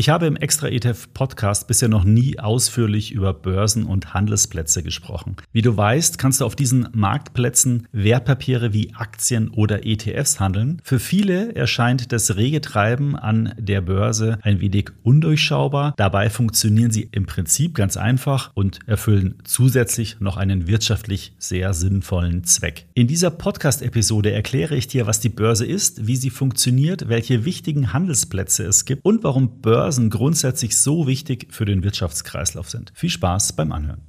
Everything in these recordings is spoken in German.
Ich habe im Extra ETF Podcast bisher noch nie ausführlich über Börsen und Handelsplätze gesprochen. Wie du weißt, kannst du auf diesen Marktplätzen Wertpapiere wie Aktien oder ETFs handeln. Für viele erscheint das rege Treiben an der Börse ein wenig undurchschaubar. Dabei funktionieren sie im Prinzip ganz einfach und erfüllen zusätzlich noch einen wirtschaftlich sehr sinnvollen Zweck. In dieser Podcast-Episode erkläre ich dir, was die Börse ist, wie sie funktioniert, welche wichtigen Handelsplätze es gibt und warum Börsen Börsen grundsätzlich so wichtig für den Wirtschaftskreislauf sind. Viel Spaß beim Anhören.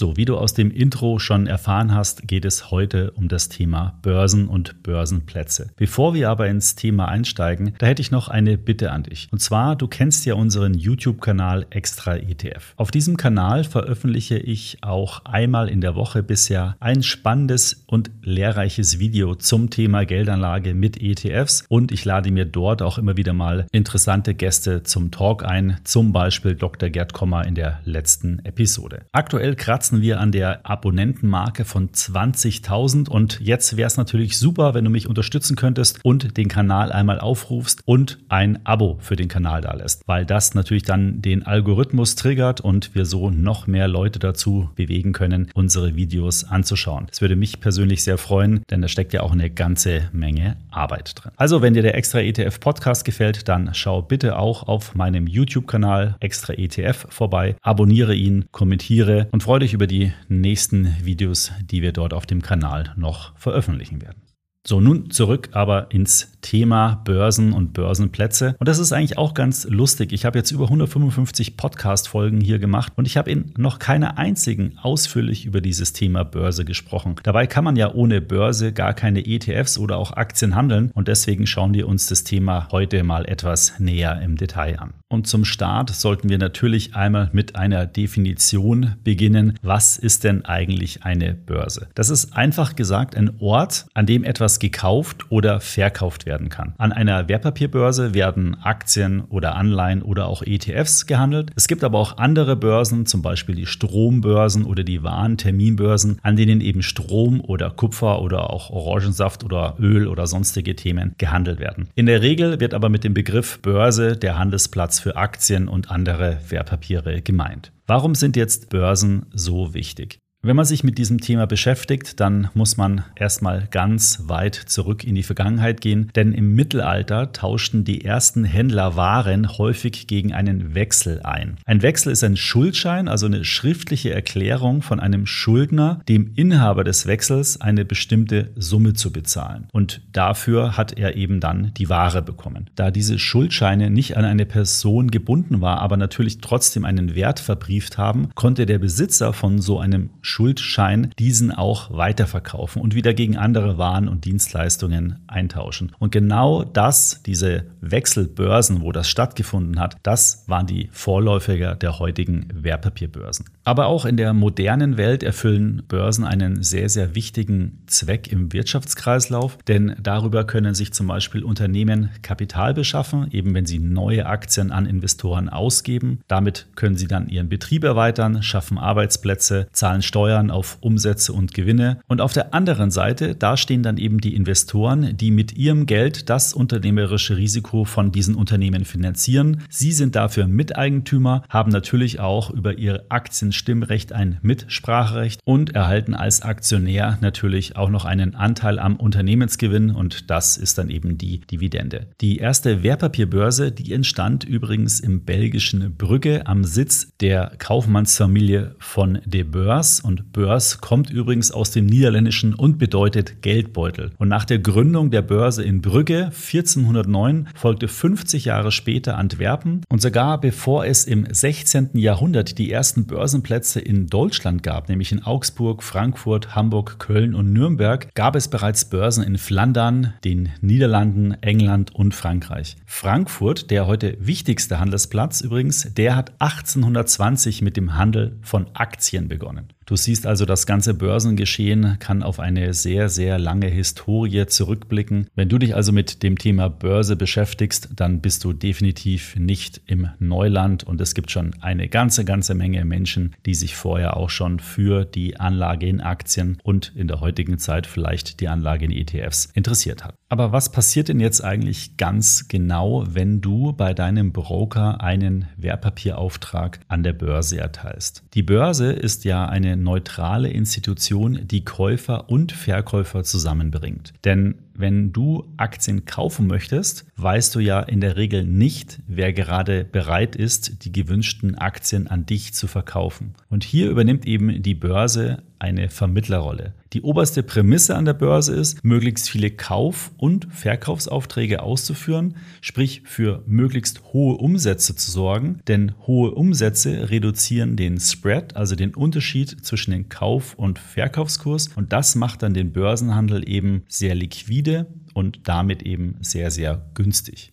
So, wie du aus dem Intro schon erfahren hast, geht es heute um das Thema Börsen und Börsenplätze. Bevor wir aber ins Thema einsteigen, da hätte ich noch eine Bitte an dich. Und zwar, du kennst ja unseren YouTube-Kanal Extra ETF. Auf diesem Kanal veröffentliche ich auch einmal in der Woche bisher ein spannendes und lehrreiches Video zum Thema Geldanlage mit ETFs und ich lade mir dort auch immer wieder mal interessante Gäste zum Talk ein, zum Beispiel Dr. Gerd Kommer in der letzten Episode. Aktuell kratzt kratzen wir an der Abonnentenmarke von 20.000 und jetzt wäre es natürlich super, wenn du mich unterstützen könntest und den Kanal einmal aufrufst und ein Abo für den Kanal da lässt, weil das natürlich dann den Algorithmus triggert und wir so noch mehr Leute dazu bewegen können, unsere Videos anzuschauen. Das würde mich persönlich sehr freuen, denn da steckt ja auch eine ganze Menge Arbeit drin. Also, wenn dir der Extra ETF Podcast gefällt, dann schau bitte auch auf meinem YouTube-Kanal Extra ETF vorbei, abonniere ihn, kommentiere und freue dich über über die nächsten Videos, die wir dort auf dem Kanal noch veröffentlichen werden. So, nun zurück aber ins Thema Börsen und Börsenplätze. Und das ist eigentlich auch ganz lustig. Ich habe jetzt über 155 Podcast-Folgen hier gemacht und ich habe in noch keiner einzigen ausführlich über dieses Thema Börse gesprochen. Dabei kann man ja ohne Börse gar keine ETFs oder auch Aktien handeln und deswegen schauen wir uns das Thema heute mal etwas näher im Detail an. Und zum Start sollten wir natürlich einmal mit einer Definition beginnen. Was ist denn eigentlich eine Börse? Das ist einfach gesagt ein Ort, an dem etwas gekauft oder verkauft werden kann. An einer Wertpapierbörse werden Aktien oder Anleihen oder auch ETFs gehandelt. Es gibt aber auch andere Börsen, zum Beispiel die Strombörsen oder die Warenterminbörsen, an denen eben Strom oder Kupfer oder auch Orangensaft oder Öl oder sonstige Themen gehandelt werden. In der Regel wird aber mit dem Begriff Börse der Handelsplatz für Aktien und andere Wertpapiere gemeint. Warum sind jetzt Börsen so wichtig? Wenn man sich mit diesem Thema beschäftigt, dann muss man erstmal ganz weit zurück in die Vergangenheit gehen, denn im Mittelalter tauschten die ersten Händler Waren häufig gegen einen Wechsel ein. Ein Wechsel ist ein Schuldschein, also eine schriftliche Erklärung von einem Schuldner, dem Inhaber des Wechsels eine bestimmte Summe zu bezahlen. Und dafür hat er eben dann die Ware bekommen. Da diese Schuldscheine nicht an eine Person gebunden war, aber natürlich trotzdem einen Wert verbrieft haben, konnte der Besitzer von so einem Schuldschein diesen auch weiterverkaufen und wieder gegen andere Waren und Dienstleistungen eintauschen. Und genau das, diese Wechselbörsen, wo das stattgefunden hat, das waren die Vorläufer der heutigen Wertpapierbörsen. Aber auch in der modernen Welt erfüllen Börsen einen sehr, sehr wichtigen Zweck im Wirtschaftskreislauf, denn darüber können sich zum Beispiel Unternehmen Kapital beschaffen, eben wenn sie neue Aktien an Investoren ausgeben. Damit können sie dann ihren Betrieb erweitern, schaffen Arbeitsplätze, zahlen Steuern auf Umsätze und Gewinne. Und auf der anderen Seite, da stehen dann eben die Investoren, die mit ihrem Geld das unternehmerische Risiko von diesen Unternehmen finanzieren. Sie sind dafür Miteigentümer, haben natürlich auch über ihr Aktienstimmrecht ein Mitspracherecht und erhalten als Aktionär natürlich auch noch einen Anteil am Unternehmensgewinn und das ist dann eben die Dividende. Die erste Wertpapierbörse, die entstand übrigens im belgischen Brügge am Sitz der Kaufmannsfamilie von De Beurs und Börs kommt übrigens aus dem Niederländischen und bedeutet Geldbeutel. Und nach der Gründung der Börse in Brügge 1409 folgte 50 Jahre später Antwerpen und sogar bevor es im 16. Jahrhundert die ersten Börsenplätze in Deutschland gab, nämlich in Augsburg, Frankfurt, Hamburg, Köln und Nürnberg, gab es bereits Börsen in Flandern, den Niederlanden, England und Frankreich. Frankfurt, der heute wichtigste Handelsplatz übrigens, der hat 1820 mit dem Handel von Aktien begonnen. Du siehst also, das ganze Börsengeschehen kann auf eine sehr, sehr lange Historie zurückblicken. Wenn du dich also mit dem Thema Börse beschäftigst, dann bist du definitiv nicht im Neuland und es gibt schon eine ganze, ganze Menge Menschen, die sich vorher auch schon für die Anlage in Aktien und in der heutigen Zeit vielleicht die Anlage in ETFs interessiert hat. Aber was passiert denn jetzt eigentlich ganz genau, wenn du bei deinem Broker einen Wertpapierauftrag an der Börse erteilst? Die Börse ist ja eine neutrale Institution, die Käufer und Verkäufer zusammenbringt. Denn wenn du Aktien kaufen möchtest, weißt du ja in der Regel nicht, wer gerade bereit ist, die gewünschten Aktien an dich zu verkaufen. Und hier übernimmt eben die Börse eine Vermittlerrolle. Die oberste Prämisse an der Börse ist, möglichst viele Kauf- und Verkaufsaufträge auszuführen, sprich für möglichst hohe Umsätze zu sorgen, denn hohe Umsätze reduzieren den Spread, also den Unterschied zwischen dem Kauf- und Verkaufskurs und das macht dann den Börsenhandel eben sehr liquide und damit eben sehr, sehr günstig.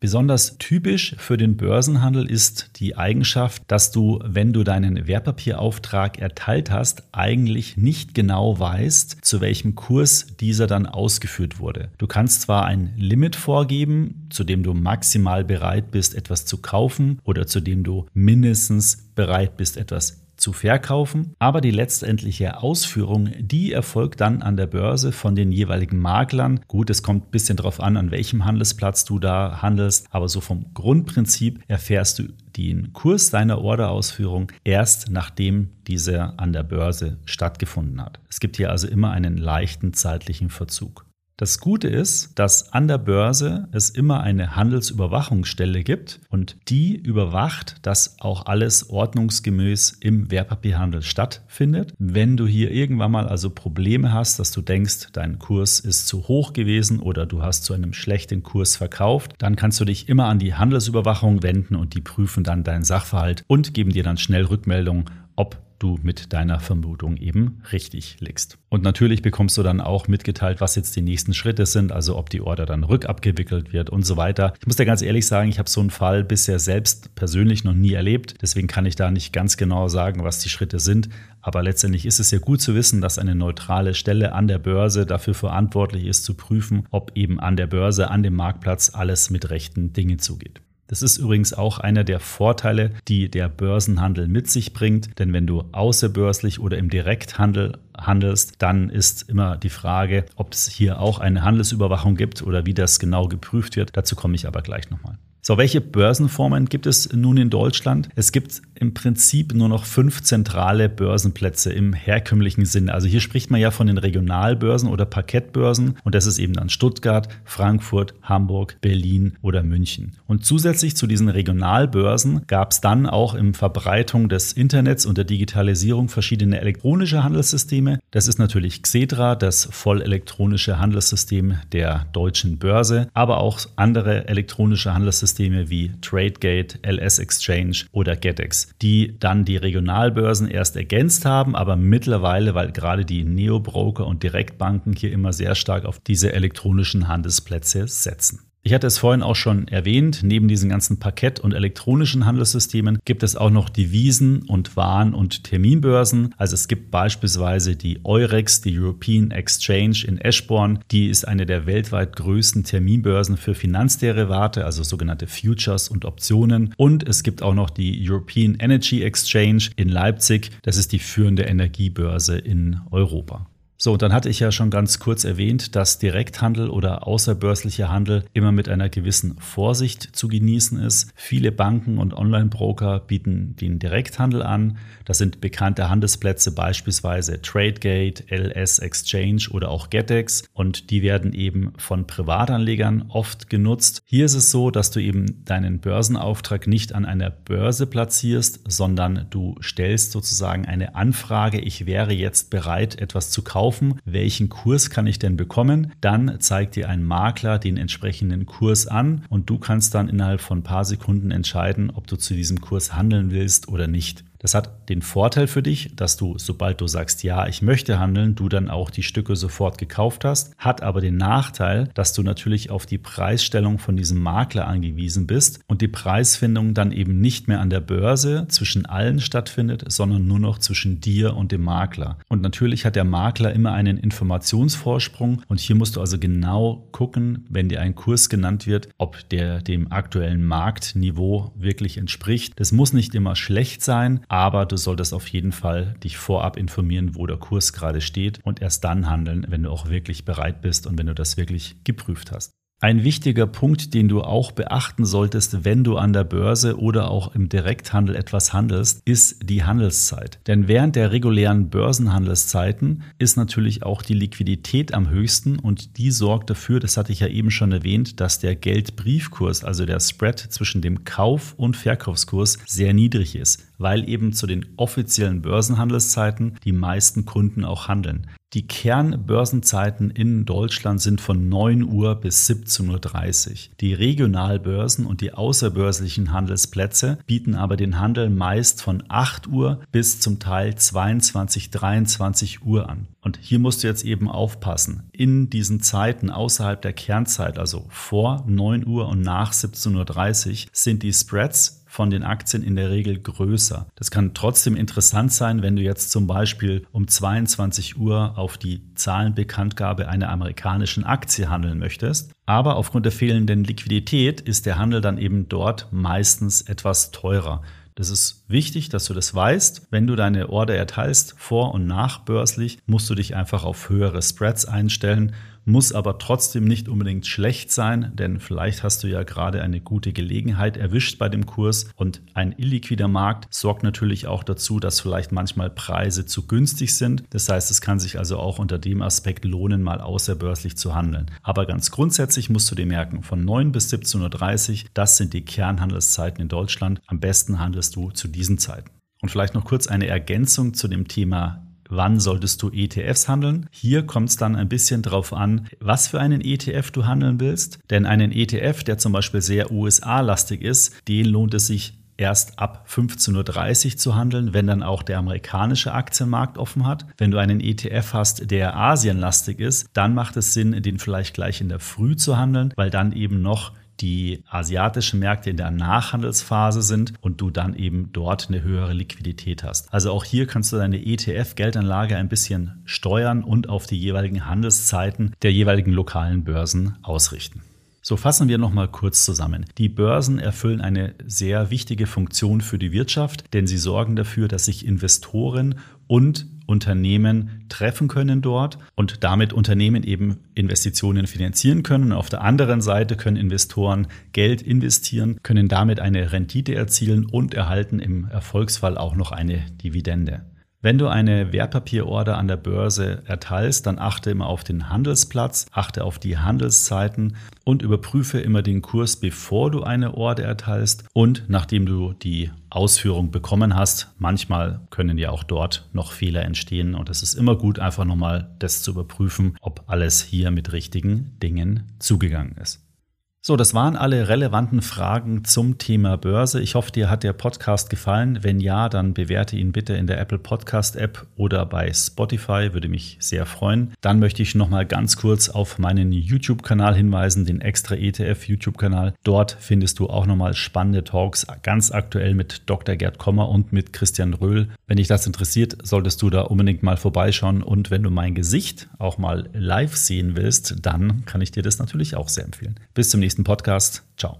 Besonders typisch für den Börsenhandel ist die Eigenschaft, dass du, wenn du deinen Wertpapierauftrag erteilt hast, eigentlich nicht genau weißt, zu welchem Kurs dieser dann ausgeführt wurde. Du kannst zwar ein Limit vorgeben, zu dem du maximal bereit bist, etwas zu kaufen oder zu dem du mindestens bereit bist, etwas zu verkaufen. Aber die letztendliche Ausführung, die erfolgt dann an der Börse von den jeweiligen Maklern. Gut, es kommt ein bisschen darauf an, an welchem Handelsplatz du da handelst, aber so vom Grundprinzip erfährst du den Kurs deiner Orderausführung erst nachdem diese an der Börse stattgefunden hat. Es gibt hier also immer einen leichten zeitlichen Verzug. Das Gute ist, dass an der Börse es immer eine Handelsüberwachungsstelle gibt und die überwacht, dass auch alles ordnungsgemäß im Wertpapierhandel stattfindet. Wenn du hier irgendwann mal also Probleme hast, dass du denkst, dein Kurs ist zu hoch gewesen oder du hast zu einem schlechten Kurs verkauft, dann kannst du dich immer an die Handelsüberwachung wenden und die prüfen dann deinen Sachverhalt und geben dir dann schnell Rückmeldung, ob du mit deiner Vermutung eben richtig liegst. Und natürlich bekommst du dann auch mitgeteilt, was jetzt die nächsten Schritte sind, also ob die Order dann rückabgewickelt wird und so weiter. Ich muss dir ganz ehrlich sagen, ich habe so einen Fall bisher selbst persönlich noch nie erlebt. Deswegen kann ich da nicht ganz genau sagen, was die Schritte sind. Aber letztendlich ist es ja gut zu wissen, dass eine neutrale Stelle an der Börse dafür verantwortlich ist, zu prüfen, ob eben an der Börse, an dem Marktplatz alles mit rechten Dingen zugeht. Das ist übrigens auch einer der Vorteile, die der Börsenhandel mit sich bringt. Denn wenn du außerbörslich oder im Direkthandel handelst, dann ist immer die Frage, ob es hier auch eine Handelsüberwachung gibt oder wie das genau geprüft wird. Dazu komme ich aber gleich nochmal. So, welche Börsenformen gibt es nun in Deutschland? Es gibt im Prinzip nur noch fünf zentrale Börsenplätze im herkömmlichen Sinne. Also hier spricht man ja von den Regionalbörsen oder Parkettbörsen und das ist eben dann Stuttgart, Frankfurt, Hamburg, Berlin oder München. Und zusätzlich zu diesen Regionalbörsen gab es dann auch im Verbreitung des Internets und der Digitalisierung verschiedene elektronische Handelssysteme. Das ist natürlich Xetra, das vollelektronische Handelssystem der deutschen Börse, aber auch andere elektronische Handelssysteme wie TradeGate, LS Exchange oder GetEx die dann die Regionalbörsen erst ergänzt haben, aber mittlerweile, weil gerade die Neobroker und Direktbanken hier immer sehr stark auf diese elektronischen Handelsplätze setzen. Ich hatte es vorhin auch schon erwähnt, neben diesen ganzen Parkett- und elektronischen Handelssystemen gibt es auch noch Devisen- und Waren- und Terminbörsen. Also es gibt beispielsweise die Eurex, die European Exchange in Eschborn. Die ist eine der weltweit größten Terminbörsen für Finanzderivate, also sogenannte Futures und Optionen. Und es gibt auch noch die European Energy Exchange in Leipzig. Das ist die führende Energiebörse in Europa. So, und dann hatte ich ja schon ganz kurz erwähnt, dass Direkthandel oder außerbörslicher Handel immer mit einer gewissen Vorsicht zu genießen ist. Viele Banken und Online-Broker bieten den Direkthandel an. Das sind bekannte Handelsplätze, beispielsweise TradeGate, LS Exchange oder auch GetEx. Und die werden eben von Privatanlegern oft genutzt. Hier ist es so, dass du eben deinen Börsenauftrag nicht an einer Börse platzierst, sondern du stellst sozusagen eine Anfrage. Ich wäre jetzt bereit, etwas zu kaufen kaufen, welchen Kurs kann ich denn bekommen? Dann zeigt dir ein Makler den entsprechenden Kurs an und du kannst dann innerhalb von ein paar Sekunden entscheiden, ob du zu diesem Kurs handeln willst oder nicht. Das hat den Vorteil für dich, dass du, sobald du sagst, ja, ich möchte handeln, du dann auch die Stücke sofort gekauft hast, hat aber den Nachteil, dass du natürlich auf die Preisstellung von diesem Makler angewiesen bist und die Preisfindung dann eben nicht mehr an der Börse zwischen allen stattfindet, sondern nur noch zwischen dir und dem Makler. Und natürlich hat der Makler immer einen Informationsvorsprung und hier musst du also genau gucken, wenn dir ein Kurs genannt wird, ob der dem aktuellen Marktniveau wirklich entspricht. Das muss nicht immer schlecht sein, aber du solltest auf jeden Fall dich vorab informieren, wo der Kurs gerade steht und erst dann handeln, wenn du auch wirklich bereit bist und wenn du das wirklich geprüft hast. Ein wichtiger Punkt, den du auch beachten solltest, wenn du an der Börse oder auch im Direkthandel etwas handelst, ist die Handelszeit. Denn während der regulären Börsenhandelszeiten ist natürlich auch die Liquidität am höchsten und die sorgt dafür, das hatte ich ja eben schon erwähnt, dass der Geldbriefkurs, also der Spread zwischen dem Kauf- und Verkaufskurs sehr niedrig ist, weil eben zu den offiziellen Börsenhandelszeiten die meisten Kunden auch handeln. Die Kernbörsenzeiten in Deutschland sind von 9 Uhr bis 17.30 Uhr. Die Regionalbörsen und die außerbörslichen Handelsplätze bieten aber den Handel meist von 8 Uhr bis zum Teil 22, 23 Uhr an. Und hier musst du jetzt eben aufpassen. In diesen Zeiten außerhalb der Kernzeit, also vor 9 Uhr und nach 17.30 Uhr, sind die Spreads von den Aktien in der Regel größer. Das kann trotzdem interessant sein, wenn du jetzt zum Beispiel um 22 Uhr auf die Zahlenbekanntgabe einer amerikanischen Aktie handeln möchtest. Aber aufgrund der fehlenden Liquidität ist der Handel dann eben dort meistens etwas teurer. Das ist wichtig, dass du das weißt. Wenn du deine Order erteilst, vor und nachbörslich, musst du dich einfach auf höhere Spreads einstellen muss aber trotzdem nicht unbedingt schlecht sein, denn vielleicht hast du ja gerade eine gute Gelegenheit erwischt bei dem Kurs und ein illiquider Markt sorgt natürlich auch dazu, dass vielleicht manchmal Preise zu günstig sind. Das heißt, es kann sich also auch unter dem Aspekt lohnen, mal außerbörslich zu handeln. Aber ganz grundsätzlich musst du dir merken, von 9 bis 17.30 Uhr, das sind die Kernhandelszeiten in Deutschland. Am besten handelst du zu diesen Zeiten. Und vielleicht noch kurz eine Ergänzung zu dem Thema wann solltest du ETFs handeln. Hier kommt es dann ein bisschen drauf an, was für einen ETF du handeln willst. Denn einen ETF, der zum Beispiel sehr USA-lastig ist, den lohnt es sich erst ab 15.30 Uhr zu handeln, wenn dann auch der amerikanische Aktienmarkt offen hat. Wenn du einen ETF hast, der asienlastig ist, dann macht es Sinn, den vielleicht gleich in der Früh zu handeln, weil dann eben noch die asiatischen Märkte in der Nachhandelsphase sind und du dann eben dort eine höhere Liquidität hast. Also auch hier kannst du deine ETF-Geldanlage ein bisschen steuern und auf die jeweiligen Handelszeiten der jeweiligen lokalen Börsen ausrichten. So fassen wir nochmal kurz zusammen. Die Börsen erfüllen eine sehr wichtige Funktion für die Wirtschaft, denn sie sorgen dafür, dass sich Investoren und Unternehmen treffen können dort und damit Unternehmen eben Investitionen finanzieren können. Auf der anderen Seite können Investoren Geld investieren, können damit eine Rendite erzielen und erhalten im Erfolgsfall auch noch eine Dividende. Wenn du eine Wertpapierorder an der Börse erteilst, dann achte immer auf den Handelsplatz, achte auf die Handelszeiten und überprüfe immer den Kurs, bevor du eine Order erteilst und nachdem du die Ausführung bekommen hast. Manchmal können ja auch dort noch Fehler entstehen und es ist immer gut, einfach nochmal das zu überprüfen, ob alles hier mit richtigen Dingen zugegangen ist. So, das waren alle relevanten Fragen zum Thema Börse. Ich hoffe, dir hat der Podcast gefallen. Wenn ja, dann bewerte ihn bitte in der Apple Podcast App oder bei Spotify, würde mich sehr freuen. Dann möchte ich noch mal ganz kurz auf meinen YouTube-Kanal hinweisen, den Extra ETF YouTube-Kanal. Dort findest du auch noch mal spannende Talks, ganz aktuell mit Dr. Gerd Kommer und mit Christian Röhl. Wenn dich das interessiert, solltest du da unbedingt mal vorbeischauen. Und wenn du mein Gesicht auch mal live sehen willst, dann kann ich dir das natürlich auch sehr empfehlen. Bis zum nächsten nächsten Podcast. Ciao.